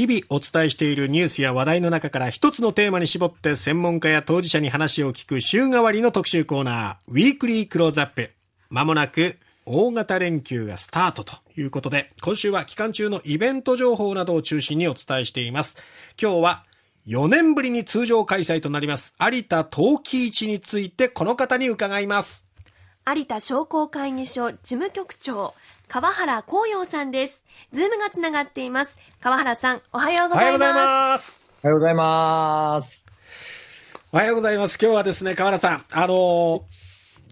日々お伝えしているニュースや話題の中から一つのテーマに絞って専門家や当事者に話を聞く週替わりの特集コーナー、ウィークリークローズアップ。まもなく大型連休がスタートということで、今週は期間中のイベント情報などを中心にお伝えしています。今日は4年ぶりに通常開催となります有田陶器市についてこの方に伺います。有田商工会議所事務局長、川原光陽さんです。ズームがつながっています。川原さん、おはようございます。おはようございます。おはようございます。今日はですね、川原さん、あのー、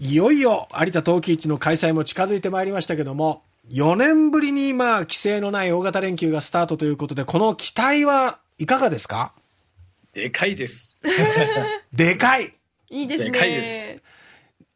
いよいよ有田陶器市の開催も近づいてまいりましたけども、4年ぶりにまあ規制のない大型連休がスタートということで、この期待はいかがですか？でかいです。でかい いいですね。でかいです。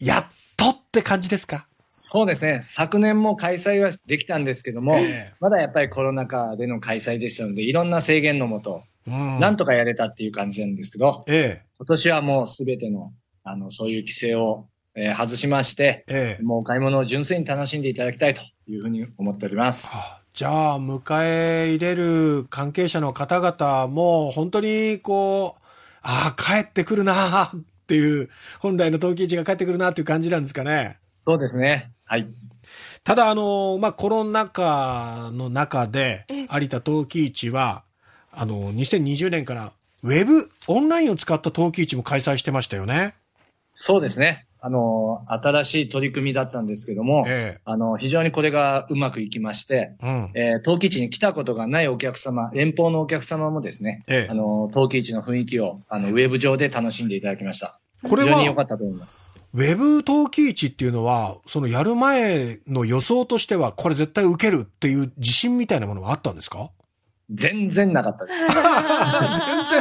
やっとって感じですか？そうですね。昨年も開催はできたんですけども、えー、まだやっぱりコロナ禍での開催でしたので、いろんな制限のもと、うん、なんとかやれたっていう感じなんですけど、えー、今年はもうすべての、あの、そういう規制を、えー、外しまして、えー、もうお買い物を純粋に楽しんでいただきたいというふうに思っております。はあじゃあ、迎え入れる関係者の方々も、本当にこう、ああ、帰ってくるなっていう、本来の陶器市が帰ってくるなっていう感じなんですかね。そうですね。はい。ただ、あの、まあ、コロナ禍の中で、有田陶器市は、あの、2020年から、ウェブ、オンラインを使った陶器市も開催してましたよね。そうですね。あの、新しい取り組みだったんですけども、ええ、あの、非常にこれがうまくいきまして、うん、えー、陶器市に来たことがないお客様、遠方のお客様もですね、ええ、あの、陶器市の雰囲気を、あの、ウェブ上で楽しんでいただきました。これは、非常に良かったと思います。ウェブ陶器市っていうのは、そのやる前の予想としては、これ絶対受けるっていう自信みたいなものはあったんですか？全然なかったです。全然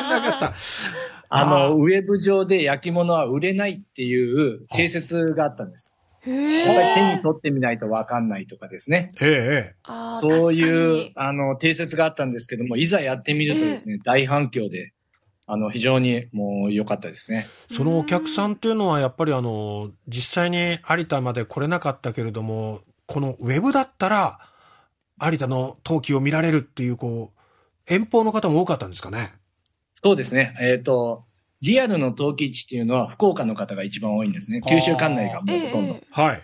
なかった。あの、ウェブ上で焼き物は売れないっていう定説があったんです。やっぱり手に取ってみないとわかんないとかですね。ええ。そういう、あの、定説があったんですけども、いざやってみるとですね、大反響で、あの、非常にもう良かったですね。そのお客さんっていうのは、やっぱりあの、実際に有田まで来れなかったけれども、このウェブだったら、有田の陶器を見られるっていう、こう、遠方の方も多かったんですかね？そうですね。えっ、ー、と、リアルの陶器市っていうのは福岡の方が一番多いんですね。九州管内がもうほとんど。はい。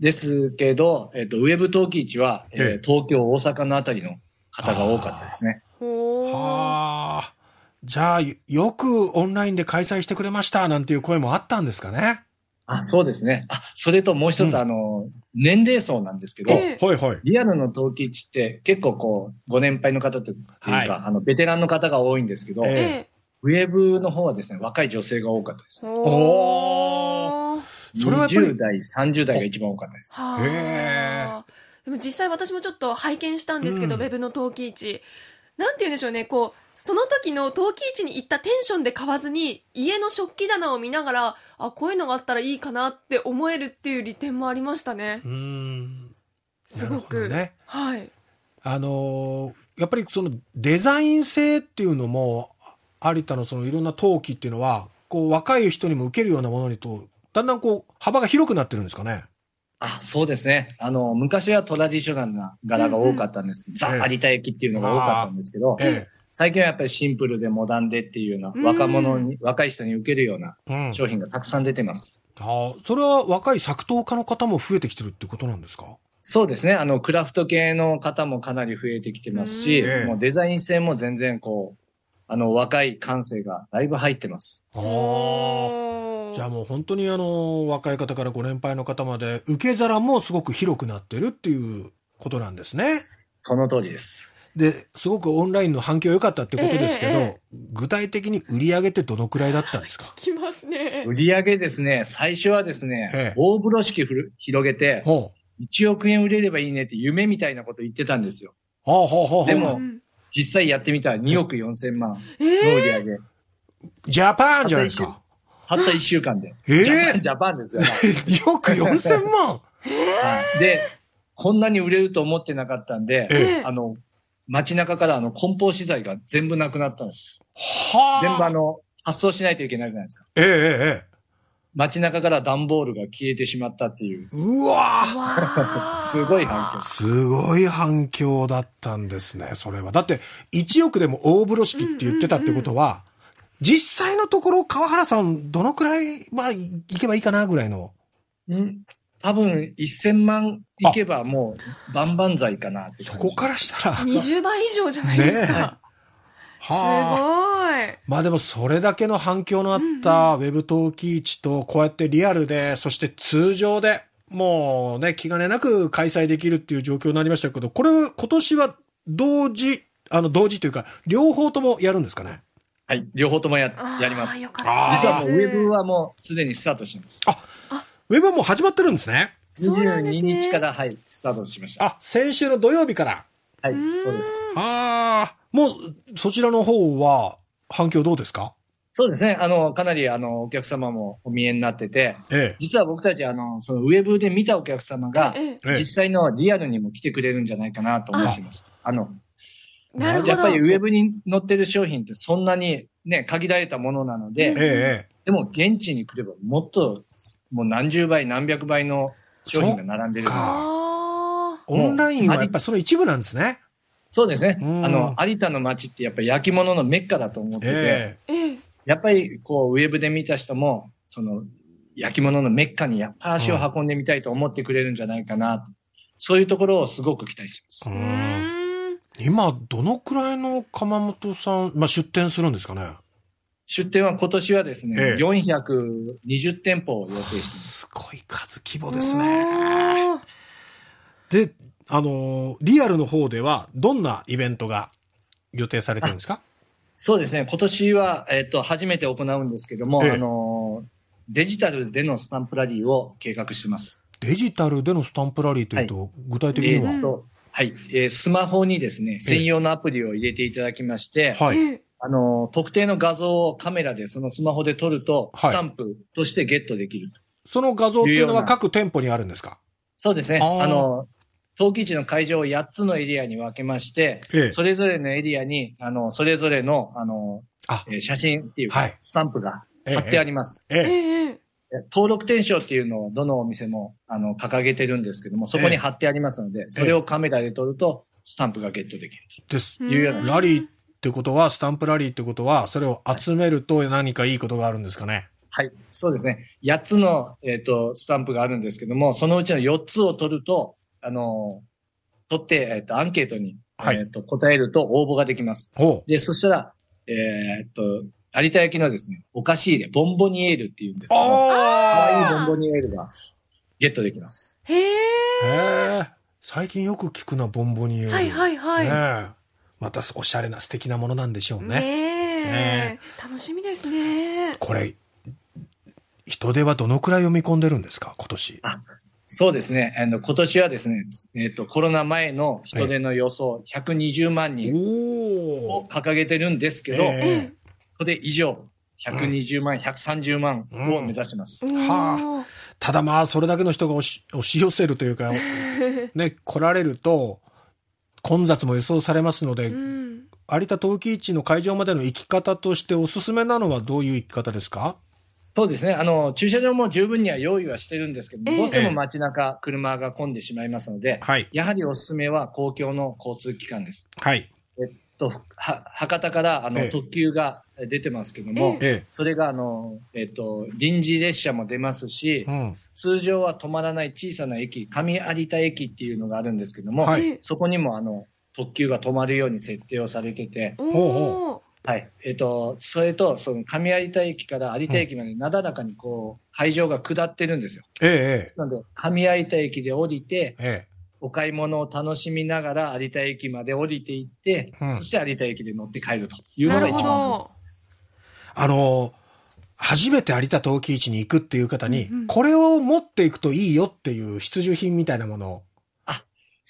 ですけど、えっ、ー、と、ウェブ陶器市は、えー、東京、大阪のあたりの方が多かったですね。はあ。じゃあ、よくオンラインで開催してくれましたなんていう声もあったんですかね。あ、そうですね。あ、それともう一つ、うん、あの、年齢層なんですけど、はいはい。リアルの陶器市って結構こう、ご年配の方というか、はい、あの、ベテランの方が多いんですけど、えウェブの方はですね、若い女性が多かったです。おそれはやっぱり。20代、30代が一番多かったです。へえ。でも実際私もちょっと拝見したんですけど、うん、ウェブの陶器市。なんて言うんでしょうね、こう、その時の陶器市に行ったテンションで買わずに、家の食器棚を見ながら、あ、こういうのがあったらいいかなって思えるっていう利点もありましたね。うん。すごく。ね。はい。あのー、やっぱりそのデザイン性っていうのも有田のそのいろんな陶器っていうのは、こう若い人にも受けるようなものにと、だんだんこう幅が広くなってるんですかね？あ、そうですね。あの、昔はトラディショナルな柄が多かったんです。うんうん、ザ・有田焼っていうのが多かったんですけど、ええ、最近はやっぱりシンプルでモダンでっていうような、若者に、若い人に受けるような商品がたくさん出てます。うん、あそれは若い作陶家の方も増えてきてるってことなんですか？そうですね。あの、クラフト系の方もかなり増えてきてますし、もうデザイン性も全然こう、あの、若い感性がだいぶ入ってます。ああ。じゃあもう本当にあの、若い方からご年配の方まで、受け皿もすごく広くなってるっていうことなんですね。その通りです。で、すごくオンラインの反響良かったってことですけど、ええ、具体的に売り上げってどのくらいだったんですか？聞きますね。売り上げですね、最初はですね、え、大風呂敷広げて、1億円売れればいいねって夢みたいなこと言ってたんですよ。ほうほうほうでも、実際やってみたら2億4千万の売り上げ。ジャパンじゃないですか。たった1週間で。ええー、ジャパンですよ。2億4千万はい、で、こんなに売れると思ってなかったんで、えー、あの、街中からあの梱包資材が全部なくなったんです。はあ。全部あの、発送しないといけないじゃないですか。ええええ。街中から段ボールが消えてしまったっていう。うわすごい反響。すごい反響だったんですね、それは。だって、1億でも大風呂敷って言ってたってことは、実際のところ、川原さん、どのくらい、まあ、いけばいいかな、ぐらいの。ん多分、1000万いけばもう、万々歳かなそこからしたら。20倍以上じゃないですか。はあ、すごい。まあでもそれだけの反響のあったウェブ陶器市とこうやってリアルで、そして通常でもうね、気兼ねなく開催できるっていう状況になりましたけど、これ今年は同時、あの同時というか、両方ともやるんですかね？はい、両方ともや、やります。実はもうウェブはもうすでにスタートしてます。あ、ウェブはもう始まってるんですね。22日から、はい、スタートしました。あ、先週の土曜日から。はい、そうです。ああ、もう、そちらの方は反響どうですか？そうですね。あの、かなり、あの、お客様もお見えになってて、ええ、実は僕たち、あの、そのウェブで見たお客様が、ええ、実際のリアルにも来てくれるんじゃないかなと思ってます。あの、なるほど。やっぱりウェブに載ってる商品ってそんなにね、限られたものなので、ええ、でも現地に来ればもっと、もう何十倍、何百倍の商品が並んでるんですよ。オンラインはやっぱその一部なんですね。そうですね。あの、有田の街ってやっぱり焼き物のメッカだと思ってて、えー、やっぱりこう、ウェブで見た人も、その、焼き物のメッカにやっぱ足を運んでみたいと思ってくれるんじゃないかなと。そういうところをすごく期待します。今、どのくらいの窯元さん、まあ、出店するんですかね出店は今年はですね、ええ、420店舗を予定しています。すごい数規模ですね。で、あの、リアルの方では、どんなイベントが予定されてるんですか？そうですね。今年は、えっ、ー、と、初めて行うんですけども、ええ、あの、デジタルでのスタンプラリーを計画してます。デジタルでのスタンプラリーというと、はい、具体的には、えー、はい、えー、スマホにですね、専用のアプリを入れていただきまして、はい。あの、特定の画像をカメラでそのスマホで撮ると、スタンプとしてゲットできる、はい、その画像っていうのは各店舗にあるんですか？そうですね。あの、陶器市の会場を8つのエリアに分けまして、ええ、それぞれのエリアに、あの、それぞれの、あの、あ。えー、写真っていうか、はい、スタンプが貼ってあります。ええ。登録店証っていうのをどのお店も、あの、掲げてるんですけども、そこに貼ってありますので、それをカメラで撮ると、スタンプがゲットできるです。いうような。ラリーってことは、スタンプラリーってことは、それを集めると何かいいことがあるんですかね？はい、そうですね。8つの、えっ、ー、と、スタンプがあるんですけども、そのうちの4つを取ると、あの、取って、えっ、ー、と、アンケートに、はい、えっ、ー、と、答えると応募ができます。で、そしたら、えっと、有田焼のですね、お菓子入れ、ボンボニエールっていうんですけど、かわいいボンボニエールがゲットできます。へえ。最近よく聞くな、ボンボニエール。はいはいはい。ねまたおしゃれな素敵なものなんでしょうね。ねね楽しみですね。これ、人手はどのくらい読み込んでるんですか、今年。あそうですね。あの、今年はですね、えっ、ー、と、コロナ前の人手の予想、120万人を掲げてるんですけど、えー、それ以上、120万、うん、130万を目指します。うん、はあ。ただまあ、それだけの人が押し押し寄せるというか、ね、来られると、混雑も予想されますので、うん、有田陶器市の会場までの行き方としておすすめなのはどういう行き方ですか？そうですね。あの、駐車場も十分には用意はしてるんですけど、えー、どうしても街中、車が混んでしまいますので、はい、やはりおすすめは公共の交通機関です。はい。と、は、博多からあの、えー、特急が出てますけども、えー、それがあの、えっと、臨時列車も出ますし、うん、通常は止まらない小さな駅、上有田駅っていうのがあるんですけども、はい、そこにもあの、特急が止まるように設定をされてて、はい。えっ、ー、と、それと、その上有田駅から有田駅までなだらかにこう、会場が下ってるんですよ。ええ。なので、上有田駅で降りて、ええ。お買い物を楽しみながら有田駅まで降りていって、うん、そして有田駅で乗って帰るというのが一番です。あの、初めて有田陶器市に行くっていう方に、うんうん、これを持っていくといいよっていう必需品みたいなものを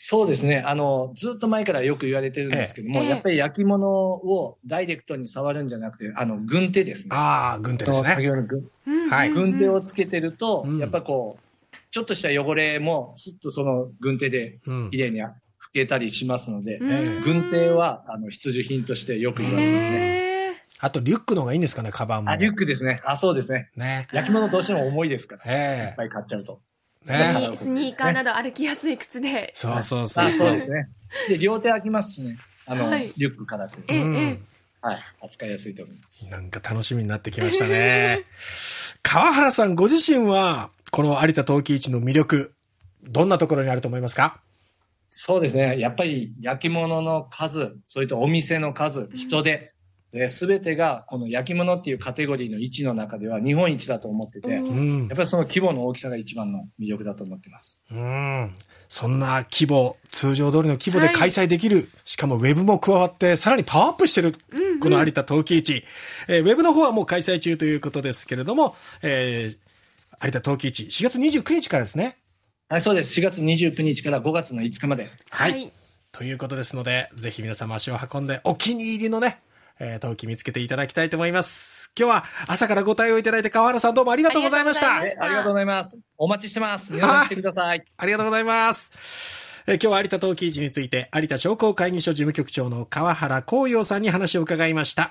そうですね。あの、ずっと前からよく言われてるんですけども、ええ、やっぱり焼き物をダイレクトに触るんじゃなくて、あの、軍手ですね。ああ、軍手ですね。先ほどの軍、はい、軍手をつけてると、うん、やっぱこう、ちょっとした汚れも、すっとその軍手で綺麗に拭けたりしますので、うん、軍手は、あの、必需品としてよく言われますね。あと、リュックの方がいいんですかね、カバンも。あ、リュックですね。あ、そうですね。ね。焼き物どうしても重いですから。ええいっぱい買っちゃうと。ね、スニーカーなど歩きやすい靴で。そうそうそう。あ、そうですね。で、両手開きますしね。あの、はい、リュックからって。ええ、はい。扱いやすいと思います。なんか楽しみになってきましたね。川原さんご自身は、この有田陶器市の魅力、どんなところにあると思いますか？そうですね。やっぱり焼き物の数、それとお店の数、人手、すべてがこの焼き物っていうカテゴリーの位置の中では日本一だと思ってて、うん、やっぱりその規模の大きさが一番の魅力だと思ってます。うん。そんな規模、通常通りの規模で開催できる、はい、しかもウェブも加わって、さらにパワーアップしてる、うんうん、この有田陶器市。えー、ウェブの方はもう開催中ということですけれども、えー、有田陶器市、4月29日からですね。はい、そうです。4月29日から5月の5日まで。はい。はい、ということですので、ぜひ皆様足を運んで、お気に入りのね、えー、陶器見つけていただきたいと思います。今日は朝からご対応いただいて川原さんどうもありがとうございました。ありがとうございます。お待ちしてます。皆さん来てください。ありがとうございます。えー、今日は有田陶器市について有田商工会議所事務局長の川原光陽さんに話を伺いました。